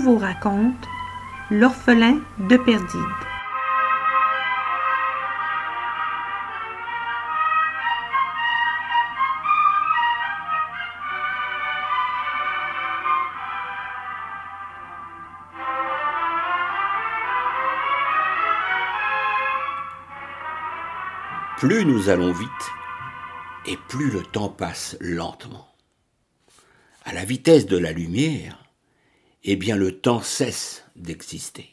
Pruvot raconte L'orphelin de Perdide. Plus nous allons vite, et plus le temps passe lentement. À la vitesse de la lumière, eh bien le temps cesse d'exister.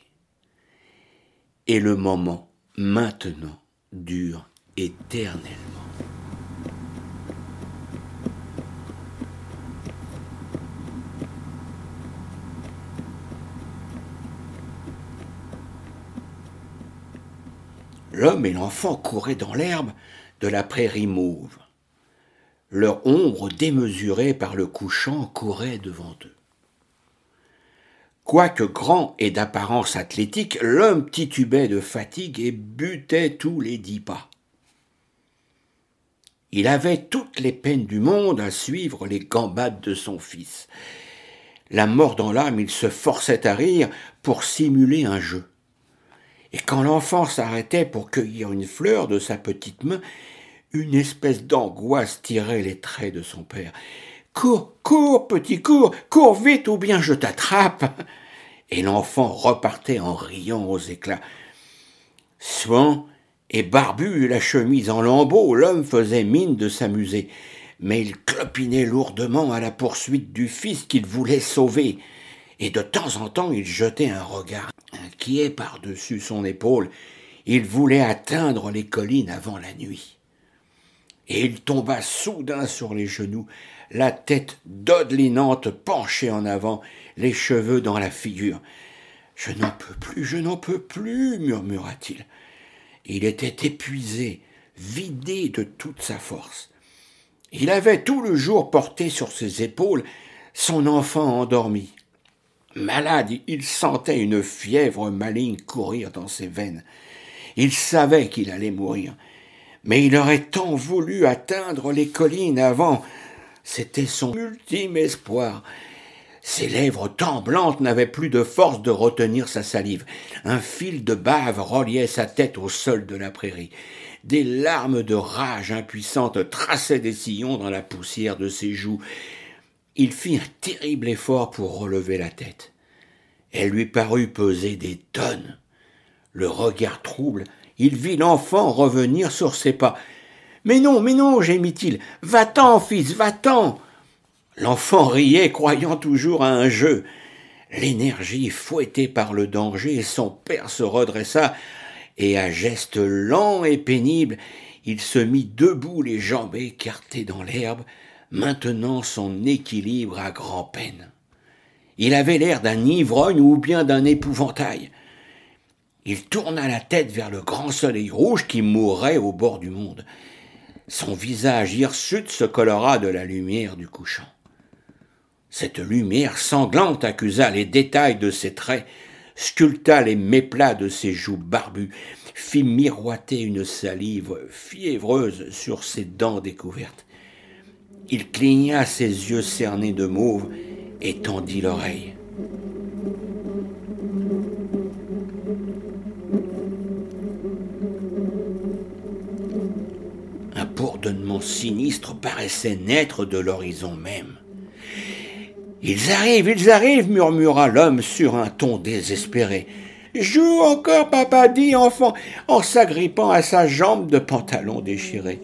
Et le moment maintenant dure éternellement. L'homme et l'enfant couraient dans l'herbe de la prairie mauve. Leur ombre démesurée par le couchant courait devant eux. Quoique grand et d'apparence athlétique, l'homme titubait de fatigue et butait tous les dix pas. Il avait toutes les peines du monde à suivre les gambades de son fils. La mort dans l'âme, il se forçait à rire pour simuler un jeu. Et quand l'enfant s'arrêtait pour cueillir une fleur de sa petite main, une espèce d'angoisse tirait les traits de son père. Cours, cours, petit, cours, cours vite ou bien je t'attrape. Et l'enfant repartait en riant aux éclats. Souvent, et barbu, la chemise en lambeaux, l'homme faisait mine de s'amuser, mais il clopinait lourdement à la poursuite du fils qu'il voulait sauver, et de temps en temps il jetait un regard inquiet par-dessus son épaule. Il voulait atteindre les collines avant la nuit et il tomba soudain sur les genoux, la tête dodelinante penchée en avant, les cheveux dans la figure. Je n'en peux plus, je n'en peux plus, murmura-t-il. Il était épuisé, vidé de toute sa force. Il avait tout le jour porté sur ses épaules son enfant endormi. Malade, il sentait une fièvre maligne courir dans ses veines. Il savait qu'il allait mourir mais il aurait tant voulu atteindre les collines avant. C'était son ultime espoir. Ses lèvres tremblantes n'avaient plus de force de retenir sa salive. Un fil de bave reliait sa tête au sol de la prairie. Des larmes de rage impuissante traçaient des sillons dans la poussière de ses joues. Il fit un terrible effort pour relever la tête. Elle lui parut peser des tonnes. Le regard trouble il vit l'enfant revenir sur ses pas. Mais non, mais non, gémit-il. Va-t'en, fils, va-t'en. L'enfant riait, croyant toujours à un jeu. L'énergie fouettée par le danger, son père se redressa, et à gestes lents et pénibles, il se mit debout, les jambes écartées dans l'herbe, maintenant son équilibre à grand-peine. Il avait l'air d'un ivrogne ou bien d'un épouvantail. Il tourna la tête vers le grand soleil rouge qui mourait au bord du monde. Son visage hirsute se colora de la lumière du couchant. Cette lumière sanglante accusa les détails de ses traits, sculpta les méplats de ses joues barbues, fit miroiter une salive fiévreuse sur ses dents découvertes. Il cligna ses yeux cernés de mauve et tendit l'oreille. Sinistre paraissait naître de l'horizon même. Ils arrivent, ils arrivent, murmura l'homme sur un ton désespéré. Joue encore, papa, dit enfant, en s'agrippant à sa jambe de pantalon déchiré.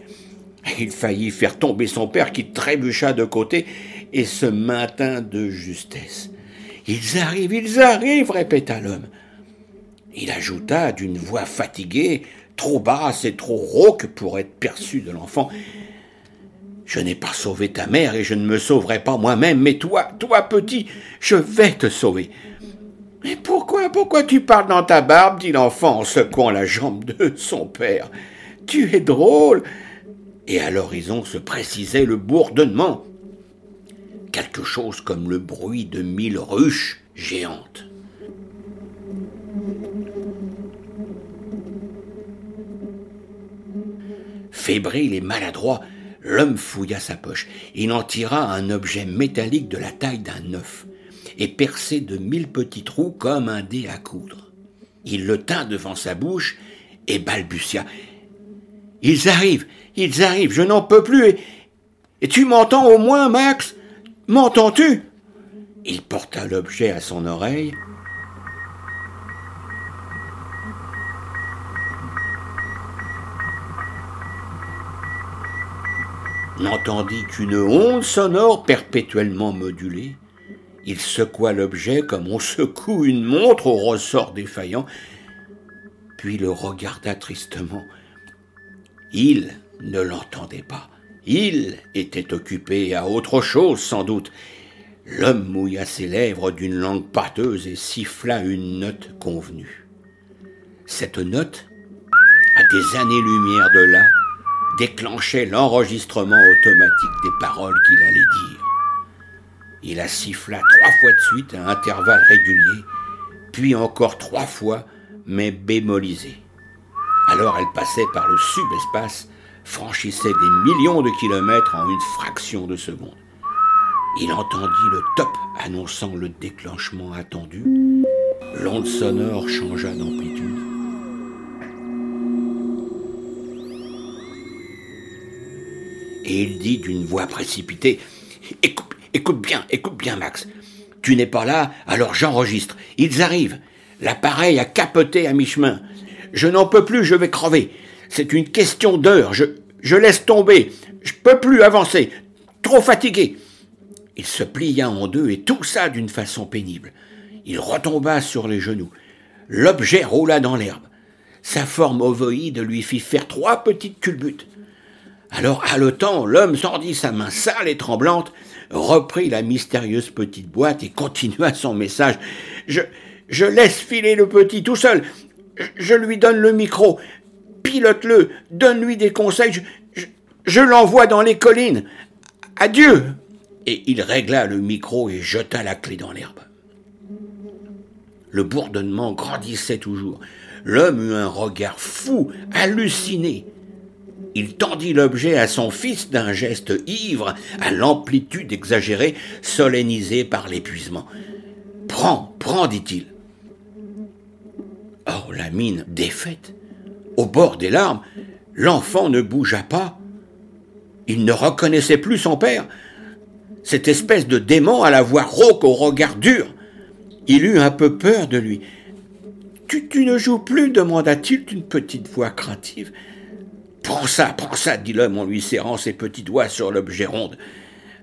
Il faillit faire tomber son père qui trébucha de côté et se maintint de justesse. Ils arrivent, ils arrivent, répéta l'homme. Il ajouta d'une voix fatiguée, trop basse et trop rauque pour être perçue de l'enfant. Je n'ai pas sauvé ta mère et je ne me sauverai pas moi-même, mais toi, toi petit, je vais te sauver. Mais pourquoi, pourquoi tu parles dans ta barbe dit l'enfant en secouant la jambe de son père? Tu es drôle. Et à l'horizon se précisait le bourdonnement. Quelque chose comme le bruit de mille ruches géantes. Fébrile et maladroit, l'homme fouilla sa poche. Il en tira un objet métallique de la taille d'un œuf. et percé de mille petits trous comme un dé à coudre. Il le tint devant sa bouche et balbutia. Ils arrivent, ils arrivent, je n'en peux plus. Et, et tu m'entends au moins, Max? M'entends-tu? Il porta l'objet à son oreille. N'entendit qu'une onde sonore perpétuellement modulée. Il secoua l'objet comme on secoue une montre au ressort défaillant, puis le regarda tristement. Il ne l'entendait pas. Il était occupé à autre chose sans doute. L'homme mouilla ses lèvres d'une langue pâteuse et siffla une note convenue. Cette note, à des années-lumière de là, déclenchait l'enregistrement automatique des paroles qu'il allait dire. Il la siffla trois fois de suite à intervalles réguliers, puis encore trois fois, mais bémolisé. Alors elle passait par le subespace, franchissait des millions de kilomètres en une fraction de seconde. Il entendit le top annonçant le déclenchement attendu. L'onde sonore changea d'amplitude. Et il dit d'une voix précipitée Écoute, écoute bien, écoute bien, Max. Tu n'es pas là, alors j'enregistre. Ils arrivent. L'appareil a capoté à mi-chemin. Je n'en peux plus, je vais crever. C'est une question d'heure. Je, je laisse tomber. Je peux plus avancer. Trop fatigué. Il se plia en deux et toussa d'une façon pénible. Il retomba sur les genoux. L'objet roula dans l'herbe. Sa forme ovoïde lui fit faire trois petites culbutes. Alors, haletant, l'homme tordit sa main sale et tremblante, reprit la mystérieuse petite boîte et continua son message. Je, laisse filer le petit tout seul. Je, lui donne le micro. Pilote-le. Donne-lui des conseils. Je l'envoie dans les collines. Adieu. Et il régla le micro et jeta la clé dans l'herbe. Le bourdonnement grandissait toujours. L'homme eut un regard fou, halluciné. Il tendit l'objet à son fils d'un geste ivre, à l'amplitude exagérée, solennisée par l'épuisement. Prends, prends, dit-il. Or, la mine défaite, au bord des larmes, l'enfant ne bougea pas. Il ne reconnaissait plus son père. Cette espèce de démon à la voix rauque, au regard dur. Il eut un peu peur de lui. Tu, tu ne joues plus demanda-t-il d'une petite voix craintive. Prends ça, prends ça, dit l'homme en lui serrant ses petits doigts sur l'objet ronde.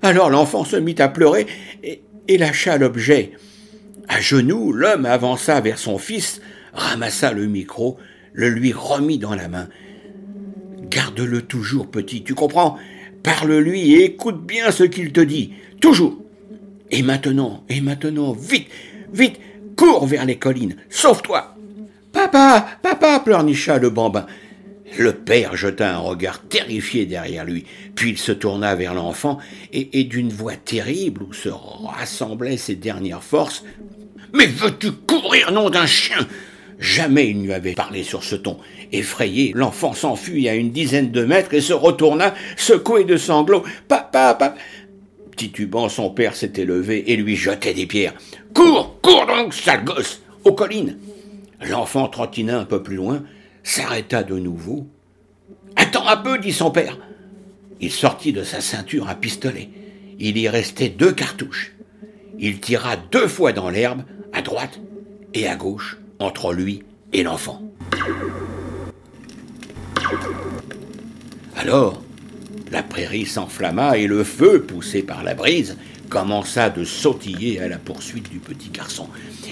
Alors l'enfant se mit à pleurer et, et lâcha l'objet. À genoux, l'homme avança vers son fils, ramassa le micro, le lui remit dans la main. Garde-le toujours, petit, tu comprends? Parle-lui et écoute bien ce qu'il te dit, toujours. Et maintenant, et maintenant, vite, vite, cours vers les collines, sauve-toi. Papa, papa, pleurnicha le bambin. Le père jeta un regard terrifié derrière lui, puis il se tourna vers l'enfant et, d'une voix terrible où se rassemblaient ses dernières forces. Mais veux-tu courir, nom d'un chien? Jamais il ne lui avait parlé sur ce ton. Effrayé, l'enfant s'enfuit à une dizaine de mètres et se retourna, secoué de sanglots. Papa, papa Titubant, son père s'était levé et lui jetait des pierres. Cours, cours donc, sale gosse, aux collines L'enfant trottina un peu plus loin, s'arrêta de nouveau. Attends un peu, dit son père. Il sortit de sa ceinture un pistolet. Il y restait deux cartouches. Il tira deux fois dans l'herbe, à droite et à gauche, entre lui et l'enfant. Alors, la prairie s'enflamma et le feu, poussé par la brise, commença de sautiller à la poursuite du petit garçon.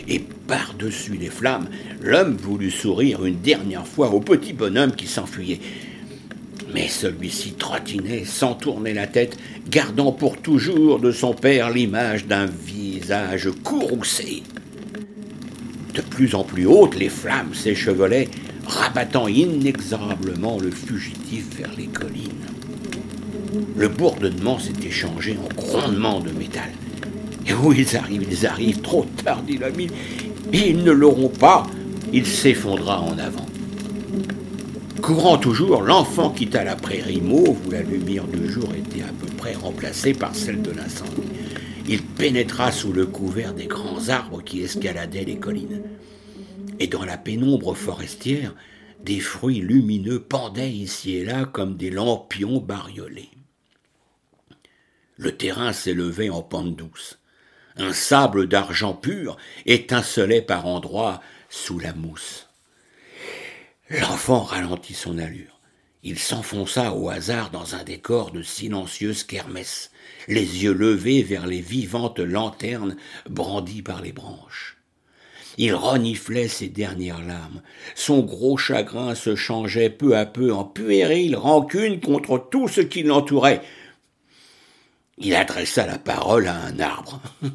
Et par-dessus les flammes, l'homme voulut sourire une dernière fois au petit bonhomme qui s'enfuyait. Mais celui-ci trottinait sans tourner la tête, gardant pour toujours de son père l'image d'un visage courroucé. De plus en plus hautes, les flammes s'échevelaient, rabattant inexorablement le fugitif vers les collines. Le bourdonnement s'était changé en grondement de métal. Et où ils arrivent, ils arrivent trop tard, dit l'ami. Et ils ne l'auront pas. Il s'effondra en avant. Courant toujours, l'enfant quitta la prairie mauve où la lumière du jour était à peu près remplacée par celle de l'incendie. il pénétra sous le couvert des grands arbres qui escaladaient les collines. Et dans la pénombre forestière, des fruits lumineux pendaient ici et là comme des lampions bariolés. Le terrain s'élevait en pente douce. Un sable d'argent pur étincelait par endroits sous la mousse. L'enfant ralentit son allure. Il s'enfonça au hasard dans un décor de silencieuse kermesse, les yeux levés vers les vivantes lanternes brandies par les branches. Il reniflait ses dernières larmes. Son gros chagrin se changeait peu à peu en puérile rancune contre tout ce qui l'entourait. Il adressa la parole à un arbre.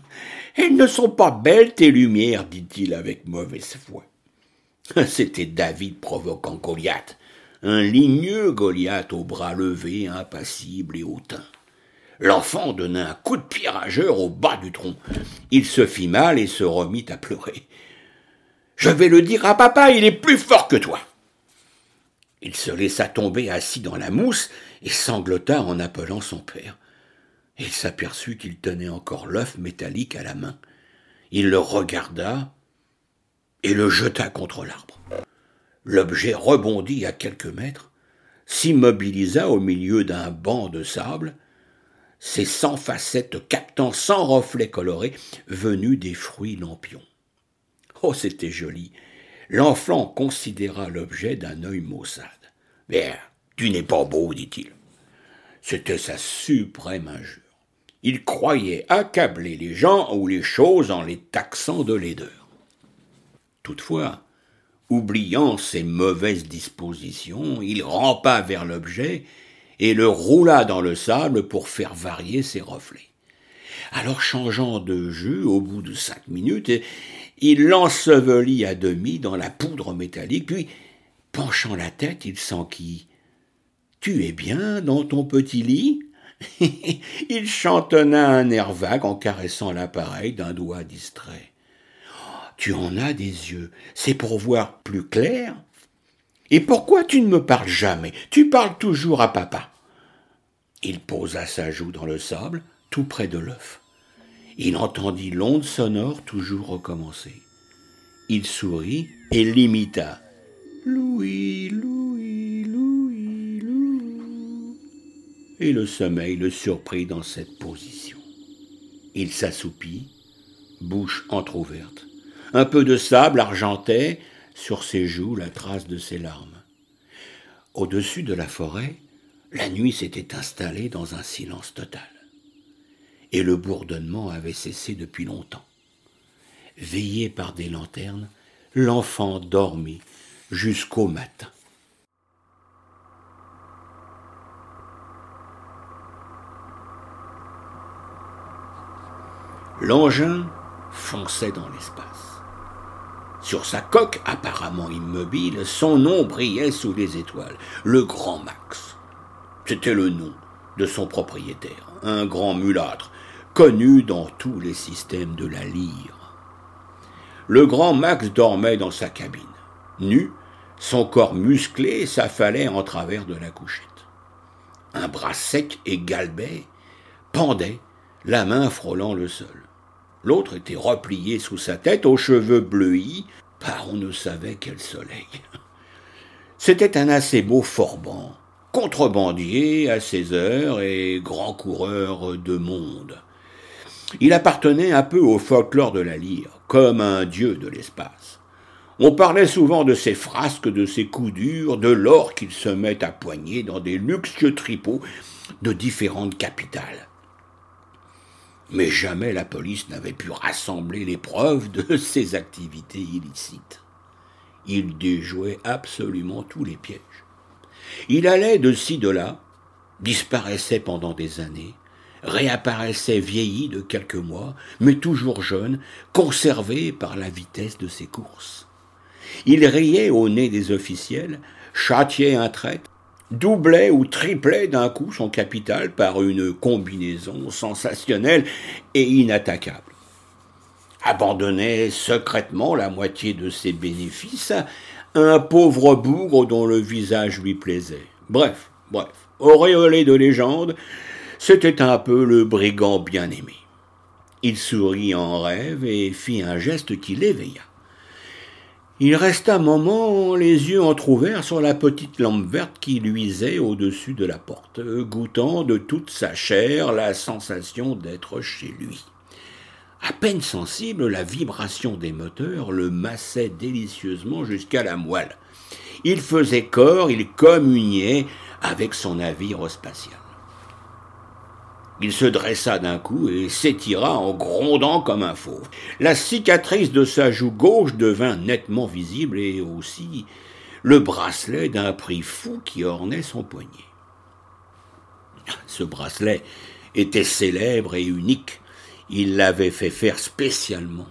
Elles ne sont pas belles, tes lumières, dit-il avec mauvaise foi. C'était David provoquant Goliath, un ligneux Goliath aux bras levés, impassible et hautain. L'enfant donna un coup de pied rageur au bas du tronc. Il se fit mal et se remit à pleurer. Je vais le dire à papa, il est plus fort que toi. Il se laissa tomber assis dans la mousse et sanglota en appelant son père. Il s'aperçut qu'il tenait encore l'œuf métallique à la main. Il le regarda et le jeta contre l'arbre. L'objet rebondit à quelques mètres, s'immobilisa au milieu d'un banc de sable, ses cent facettes captant cent reflets colorés venus des fruits lampions. Oh, c'était joli. L'enfant considéra l'objet d'un œil maussade. Mais tu n'es pas beau, dit-il. C'était sa suprême injure. Il croyait accabler les gens ou les choses en les taxant de laideur. Toutefois, oubliant ses mauvaises dispositions, il rampa vers l'objet et le roula dans le sable pour faire varier ses reflets. Alors changeant de jeu au bout de cinq minutes, il l'ensevelit à demi dans la poudre métallique, puis, penchant la tête, il s'enquit. Tu es bien dans ton petit lit? Il chantonna un air vague en caressant l'appareil d'un doigt distrait. Tu en as des yeux, c'est pour voir plus clair Et pourquoi tu ne me parles jamais? Tu parles toujours à papa. Il posa sa joue dans le sable, tout près de l'œuf. Il entendit l'onde sonore toujours recommencer. Il sourit et l'imita. Louis, Louis. Et le sommeil le surprit dans cette position. Il s'assoupit, bouche entr'ouverte. Un peu de sable argentait sur ses joues la trace de ses larmes. Au-dessus de la forêt, la nuit s'était installée dans un silence total et le bourdonnement avait cessé depuis longtemps. Veillé par des lanternes, l'enfant dormit jusqu'au matin. L'engin fonçait dans l'espace. Sur sa coque, apparemment immobile, son nom brillait sous les étoiles, le Grand Max. C'était le nom de son propriétaire, un grand mulâtre, connu dans tous les systèmes de la lyre. Le grand Max dormait dans sa cabine. Nu, son corps musclé s'affalait en travers de la couchette. Un bras sec et galbé pendait, la main frôlant le sol. L'autre était replié sous sa tête, aux cheveux bleuis, par on ne savait quel soleil. C'était un assez beau forban, contrebandier à ses heures et grand coureur de monde. Il appartenait un peu au folklore de la lyre, comme un dieu de l'espace. On parlait souvent de ses frasques, de ses coups durs, de l'or qu'il se met à poigner dans des luxueux tripots de différentes capitales. Mais jamais la police n'avait pu rassembler les preuves de ses activités illicites. Il déjouait absolument tous les pièges. Il allait de ci de là, disparaissait pendant des années, réapparaissait vieilli de quelques mois, mais toujours jeune, conservé par la vitesse de ses courses. Il riait au nez des officiels, châtiait un traître, doublait ou triplait d'un coup son capital par une combinaison sensationnelle et inattaquable. Abandonnait secrètement la moitié de ses bénéfices à un pauvre bougre dont le visage lui plaisait. Bref, bref, auréolé de légende, c'était un peu le brigand bien-aimé. Il sourit en rêve et fit un geste qui l'éveilla. Il resta un moment les yeux entr'ouverts sur la petite lampe verte qui luisait au-dessus de la porte, goûtant de toute sa chair la sensation d'être chez lui. À peine sensible, la vibration des moteurs le massait délicieusement jusqu'à la moelle. Il faisait corps, il communiait avec son navire spatial. Il se dressa d'un coup et s'étira en grondant comme un fauve. La cicatrice de sa joue gauche devint nettement visible et aussi le bracelet d'un prix fou qui ornait son poignet. Ce bracelet était célèbre et unique. Il l'avait fait faire spécialement.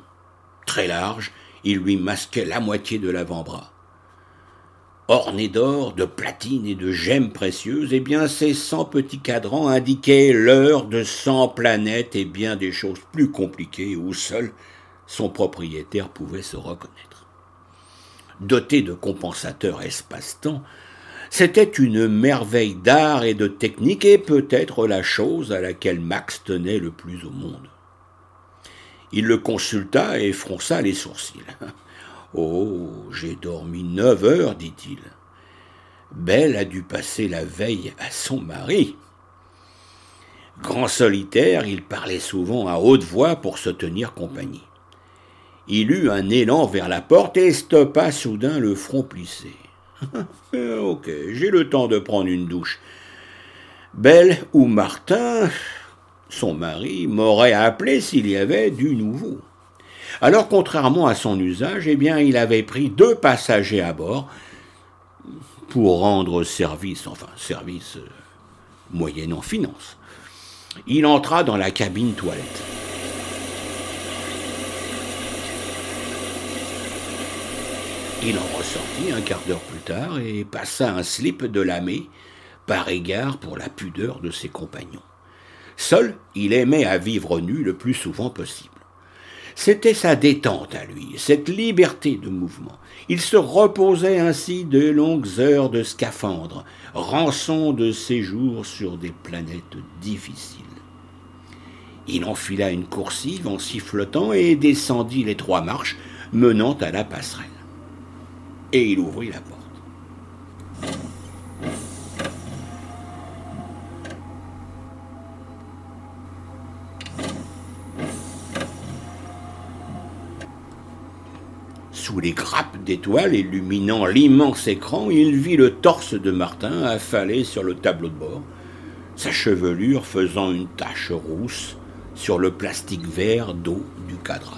Très large, il lui masquait la moitié de l'avant-bras ornés d'or, de platine et de gemmes précieuses, eh bien ces cent petits cadrans indiquaient l'heure de cent planètes et bien des choses plus compliquées où seul son propriétaire pouvait se reconnaître. Doté de compensateurs espace-temps, c'était une merveille d'art et de technique et peut-être la chose à laquelle Max tenait le plus au monde. Il le consulta et fronça les sourcils. Oh, j'ai dormi neuf heures, dit-il. Belle a dû passer la veille à son mari. Grand solitaire, il parlait souvent à haute voix pour se tenir compagnie. Il eut un élan vers la porte et stoppa soudain le front plissé. ok, j'ai le temps de prendre une douche. Belle ou Martin, son mari, m'aurait appelé s'il y avait du nouveau. Alors, contrairement à son usage, eh bien, il avait pris deux passagers à bord pour rendre service, enfin, service euh, moyennant finance. Il entra dans la cabine toilette. Il en ressortit un quart d'heure plus tard et passa un slip de lamé par égard pour la pudeur de ses compagnons. Seul, il aimait à vivre nu le plus souvent possible. C'était sa détente à lui, cette liberté de mouvement. Il se reposait ainsi de longues heures de scaphandre, rançon de séjour sur des planètes difficiles. Il enfila une coursive en sifflotant et descendit les trois marches menant à la passerelle. Et il ouvrit la porte. Les grappes d'étoiles illuminant l'immense écran, il vit le torse de Martin affalé sur le tableau de bord, sa chevelure faisant une tache rousse sur le plastique vert d'eau du cadrage.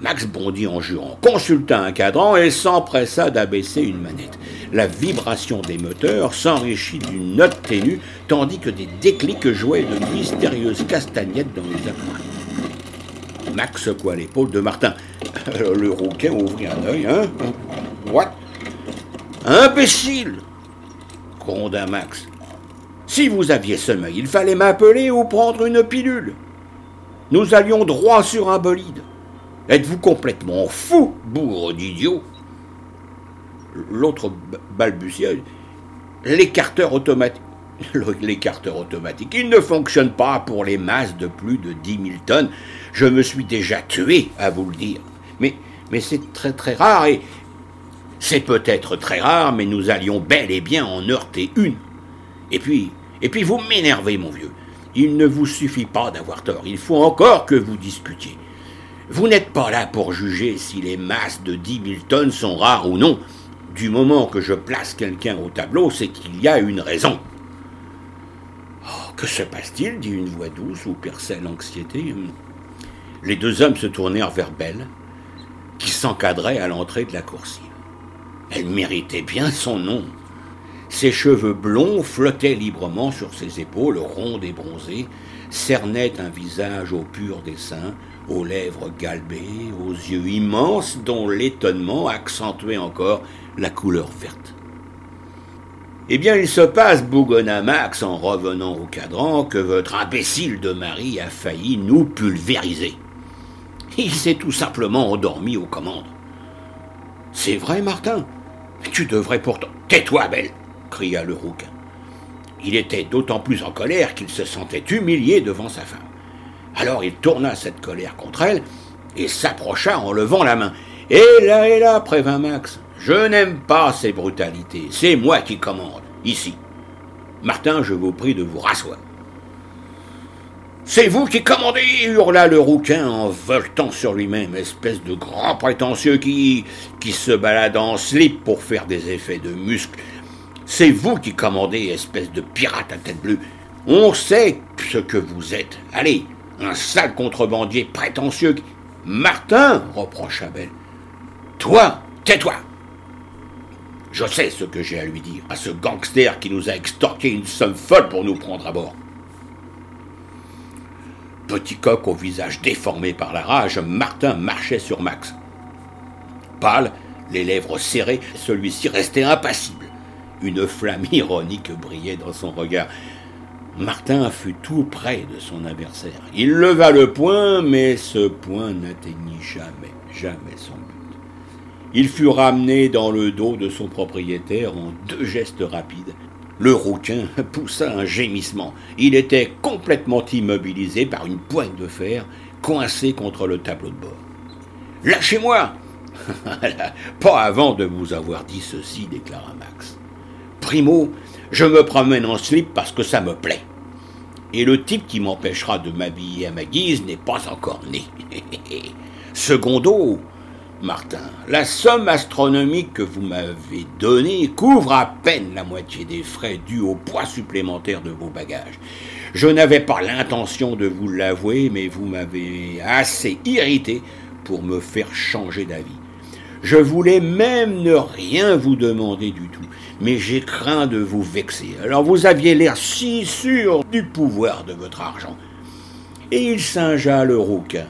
Max bondit en jurant, consulta un cadran et s'empressa d'abaisser une manette. La vibration des moteurs s'enrichit d'une note ténue, tandis que des déclics jouaient de mystérieuses castagnettes dans les appareils. Max secoua l'épaule de Martin. Le rouquin ouvrit un œil. Hein? What? Imbécile gronda Max. Si vous aviez sommeil, il fallait m'appeler ou prendre une pilule. Nous allions droit sur un bolide. Êtes-vous complètement fou, bourre d'idiot? L'autre balbutia. L'écarteur automatique. L'écarteur automatique. Il ne fonctionne pas pour les masses de plus de dix mille tonnes. Je me suis déjà tué à vous le dire. Mais, c'est très très rare et. C'est peut-être très rare, mais nous allions bel et bien en heurter une. Et puis, et puis vous m'énervez, mon vieux. Il ne vous suffit pas d'avoir tort, il faut encore que vous discutiez. Vous n'êtes pas là pour juger si les masses de dix mille tonnes sont rares ou non. Du moment que je place quelqu'un au tableau, c'est qu'il y a une raison. Oh, que se passe-t-il dit une voix douce où perçait l'anxiété. Les deux hommes se tournèrent vers Belle, s'encadrait à l'entrée de la coursive. Elle méritait bien son nom. Ses cheveux blonds flottaient librement sur ses épaules rondes et bronzées, cernaient un visage au pur dessin, aux lèvres galbées, aux yeux immenses dont l'étonnement accentuait encore la couleur verte. Eh bien, il se passe, bougonna Max en revenant au cadran, que votre imbécile de mari a failli nous pulvériser. Il s'est tout simplement endormi aux commandes. C'est vrai, Martin? Tu devrais pourtant. Tais-toi, Belle cria le rouquin. Il était d'autant plus en colère qu'il se sentait humilié devant sa femme. Alors il tourna cette colère contre elle et s'approcha en levant la main. Et là, et là, prévint Max, je n'aime pas ces brutalités. C'est moi qui commande, ici. Martin, je vous prie de vous rasseoir. C'est vous qui commandez hurla le rouquin en voltant sur lui-même, espèce de grand prétentieux qui, qui se balade en slip pour faire des effets de muscles. C'est vous qui commandez, espèce de pirate à tête bleue. On sait ce que vous êtes. Allez, un sale contrebandier prétentieux. Martin, reprocha Belle. Toi, tais-toi. Je sais ce que j'ai à lui dire, à ce gangster qui nous a extorqué une somme folle pour nous prendre à bord. Petit coq au visage déformé par la rage, Martin marchait sur Max. Pâle, les lèvres serrées, celui-ci restait impassible. Une flamme ironique brillait dans son regard. Martin fut tout près de son adversaire. Il leva le poing, mais ce poing n'atteignit jamais, jamais son but. Il fut ramené dans le dos de son propriétaire en deux gestes rapides. Le rouquin poussa un gémissement. Il était complètement immobilisé par une poigne de fer coincée contre le tableau de bord. Lâchez-moi Pas avant de vous avoir dit ceci, déclara Max. Primo, je me promène en slip parce que ça me plaît. Et le type qui m'empêchera de m'habiller à ma guise n'est pas encore né. Secondo, Martin, la somme astronomique que vous m'avez donnée couvre à peine la moitié des frais dus au poids supplémentaire de vos bagages. Je n'avais pas l'intention de vous l'avouer, mais vous m'avez assez irrité pour me faire changer d'avis. Je voulais même ne rien vous demander du tout, mais j'ai craint de vous vexer. Alors vous aviez l'air si sûr du pouvoir de votre argent. Et il singea le rouquin.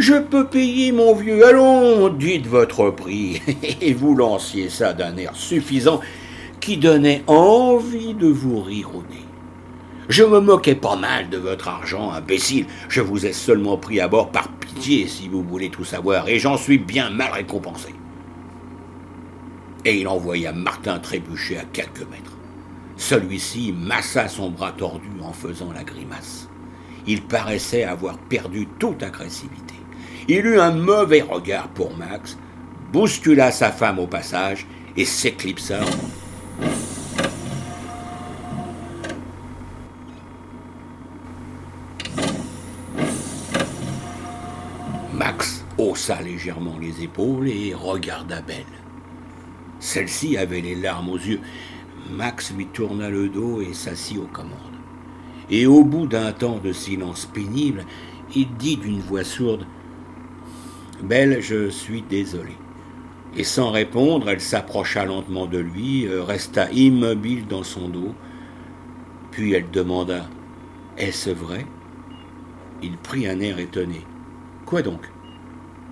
Je peux payer, mon vieux. Allons, dites votre prix. Et vous lanciez ça d'un air suffisant qui donnait envie de vous rire au nez. Je me moquais pas mal de votre argent, imbécile. Je vous ai seulement pris à bord par pitié, si vous voulez tout savoir, et j'en suis bien mal récompensé. Et il envoya Martin trébucher à quelques mètres. Celui-ci massa son bras tordu en faisant la grimace. Il paraissait avoir perdu toute agressivité. Il eut un mauvais regard pour Max, bouscula sa femme au passage et s'éclipsa. Max haussa légèrement les épaules et regarda Belle. Celle-ci avait les larmes aux yeux. Max lui tourna le dos et s'assit aux commandes. Et au bout d'un temps de silence pénible, il dit d'une voix sourde Belle, je suis désolé. Et sans répondre, elle s'approcha lentement de lui, euh, resta immobile dans son dos, puis elle demanda Est-ce vrai? Il prit un air étonné. Quoi donc?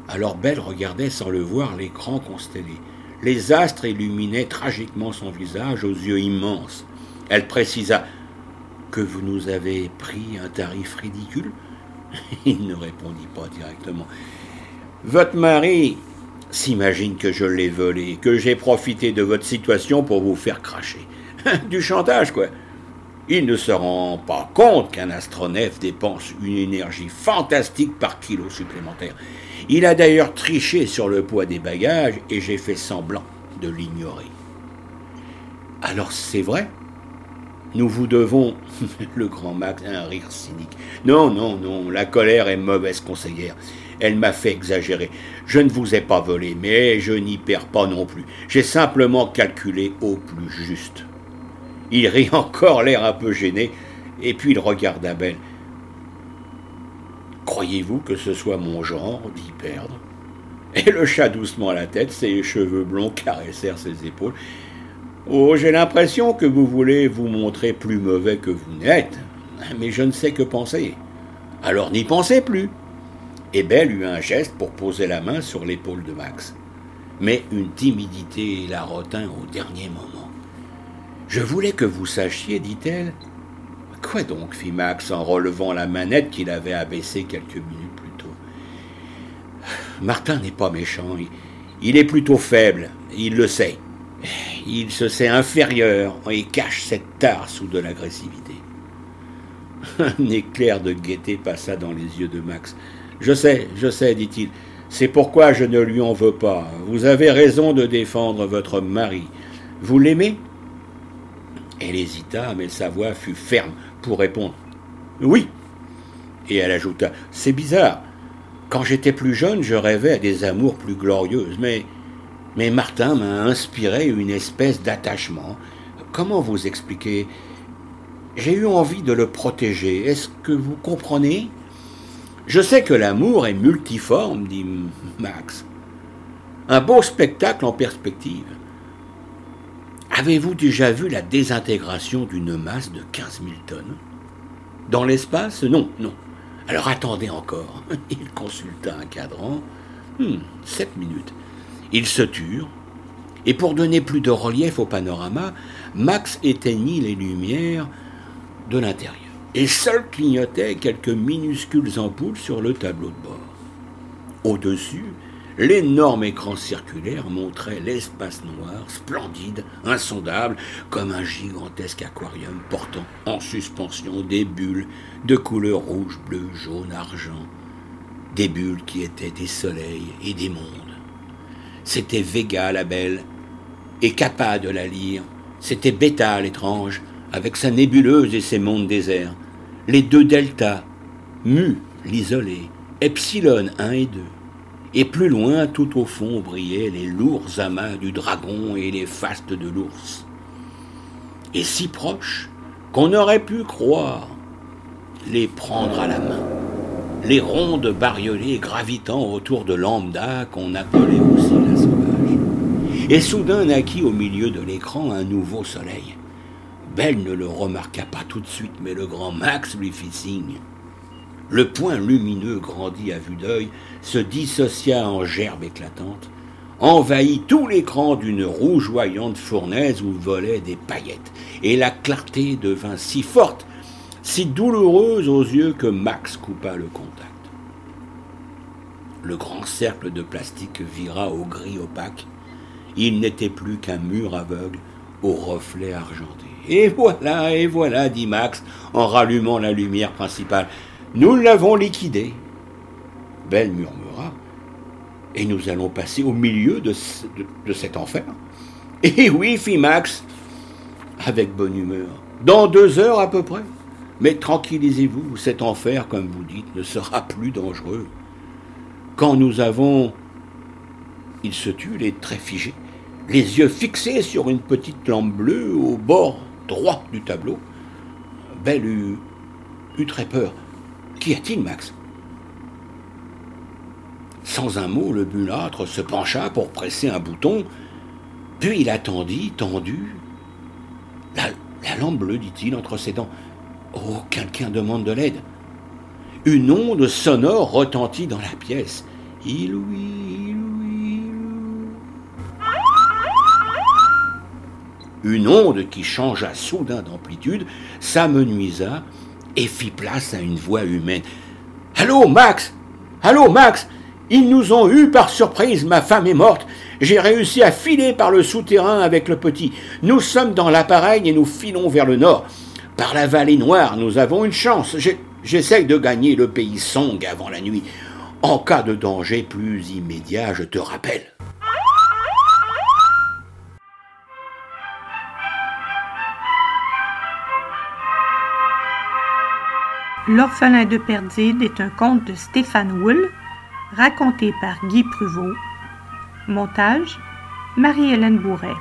Alors Belle regardait sans le voir l'écran constellé. Les astres illuminaient tragiquement son visage aux yeux immenses. Elle précisa Que vous nous avez pris un tarif ridicule? Il ne répondit pas directement. Votre mari s'imagine que je l'ai volé, que j'ai profité de votre situation pour vous faire cracher. du chantage, quoi. Il ne se rend pas compte qu'un astronef dépense une énergie fantastique par kilo supplémentaire. Il a d'ailleurs triché sur le poids des bagages et j'ai fait semblant de l'ignorer. Alors c'est vrai? Nous vous devons, le grand Max, un rire cynique. Non, non, non, la colère est mauvaise conseillère. Elle m'a fait exagérer. Je ne vous ai pas volé, mais je n'y perds pas non plus. J'ai simplement calculé au plus juste. Il rit encore, l'air un peu gêné, et puis il regarda Belle. Croyez-vous que ce soit mon genre d'y perdre Et le chat doucement la tête, ses cheveux blonds caressèrent ses épaules. Oh, j'ai l'impression que vous voulez vous montrer plus mauvais que vous n'êtes, mais je ne sais que penser. Alors n'y pensez plus et Belle eut un geste pour poser la main sur l'épaule de Max. Mais une timidité la retint au dernier moment. Je voulais que vous sachiez, dit-elle. Quoi donc? fit Max en relevant la manette qu'il avait abaissée quelques minutes plus tôt. Martin n'est pas méchant, il, il est plutôt faible, il le sait. Il se sait inférieur et cache cette tare sous de l'agressivité. Un éclair de gaieté passa dans les yeux de Max. Je sais, je sais, dit-il. C'est pourquoi je ne lui en veux pas. Vous avez raison de défendre votre mari. Vous l'aimez? Elle hésita, mais sa voix fut ferme pour répondre. Oui. Et elle ajouta. C'est bizarre. Quand j'étais plus jeune, je rêvais à des amours plus glorieuses, mais. Mais Martin m'a inspiré une espèce d'attachement. Comment vous expliquer? J'ai eu envie de le protéger. Est-ce que vous comprenez? Je sais que l'amour est multiforme, dit Max. Un beau spectacle en perspective. Avez-vous déjà vu la désintégration d'une masse de 15 000 tonnes? Dans l'espace Non, non. Alors attendez encore. Il consulta un cadran. Hmm, sept minutes. Ils se turent, et pour donner plus de relief au panorama, Max éteignit les lumières de l'intérieur. Et seuls clignotaient quelques minuscules ampoules sur le tableau de bord. Au-dessus, l'énorme écran circulaire montrait l'espace noir, splendide, insondable, comme un gigantesque aquarium portant en suspension des bulles de couleur rouge, bleu, jaune, argent, des bulles qui étaient des soleils et des mondes. C'était Vega la belle, et Kappa de la lyre, c'était Beta l'étrange, avec sa nébuleuse et ses mondes déserts, les deux deltas, Mu l'isolé, Epsilon 1 et 2. Et plus loin, tout au fond, brillaient les lourds amas du dragon et les fastes de l'ours. Et si proches qu'on aurait pu croire les prendre à la main, les rondes bariolées gravitant autour de lambda qu'on appelait aussi la sauvage. Et soudain naquit au milieu de l'écran un nouveau soleil. Belle ne le remarqua pas tout de suite, mais le grand Max lui fit signe. Le point lumineux grandi à vue d'œil, se dissocia en gerbes éclatantes, envahit tout l'écran d'une rougeoyante fournaise où volaient des paillettes, et la clarté devint si forte, si douloureuse aux yeux que Max coupa le contact. Le grand cercle de plastique vira au gris opaque. Il n'était plus qu'un mur aveugle au reflet argenté. Et voilà, et voilà, dit Max en rallumant la lumière principale. Nous l'avons liquidé. Belle murmura. Et nous allons passer au milieu de, cet enfer. Eh oui, fit Max, avec bonne humeur. Dans deux heures à peu près. Mais tranquillisez-vous, cet enfer, comme vous dites, ne sera plus dangereux. Quand nous avons. Il se tut, les traits figés, les yeux fixés sur une petite lampe bleue au bord droit du tableau. Belle eut, très peur. Qu'y a-t-il, Max? Sans un mot, le mulâtre se pencha pour presser un bouton, puis il attendit, tendu. La, la lampe bleue, dit-il entre ses dents. Oh, quelqu'un demande de l'aide. Une onde sonore retentit dans la pièce. Iloui, Une onde qui changea soudain d'amplitude s'amenuisa et fit place à une voix humaine. Allô, Max Allô, Max Ils nous ont eus par surprise, ma femme est morte. J'ai réussi à filer par le souterrain avec le petit. Nous sommes dans l'appareil et nous filons vers le nord. Par la vallée noire, nous avons une chance. J'essaye de gagner le pays Song avant la nuit. En cas de danger plus immédiat, je te rappelle. L'orphelin de Perdide est un conte de Stéphane Wool, raconté par Guy Pruvot. Montage Marie-Hélène Bourret.